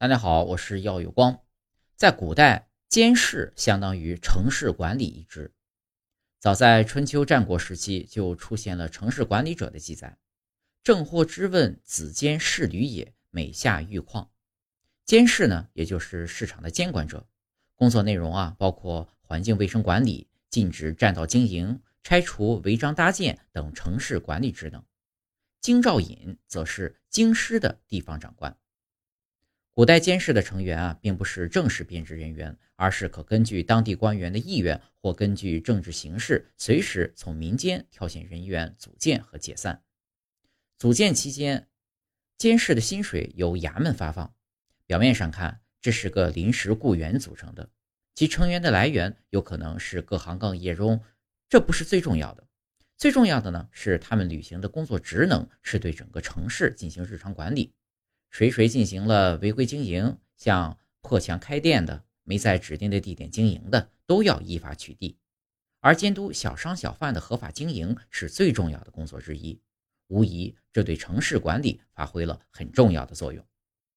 大家好，我是耀有光。在古代，监视相当于城市管理一职。早在春秋战国时期，就出现了城市管理者的记载。郑获之问子监视旅也，每下愈况。监视呢，也就是市场的监管者。工作内容啊，包括环境卫生管理、禁止占道经营、拆除违章搭建等城市管理职能。京兆尹则是京师的地方长官。古代监视的成员啊，并不是正式编制人员，而是可根据当地官员的意愿或根据政治形势，随时从民间挑选人员组建和解散。组建期间，监视的薪水由衙门发放。表面上看，这是个临时雇员组成的，其成员的来源有可能是各行各业中，这不是最重要的。最重要的呢，是他们履行的工作职能是对整个城市进行日常管理。谁谁进行了违规经营，像破墙开店的、没在指定的地点经营的，都要依法取缔。而监督小商小贩的合法经营是最重要的工作之一，无疑这对城市管理发挥了很重要的作用。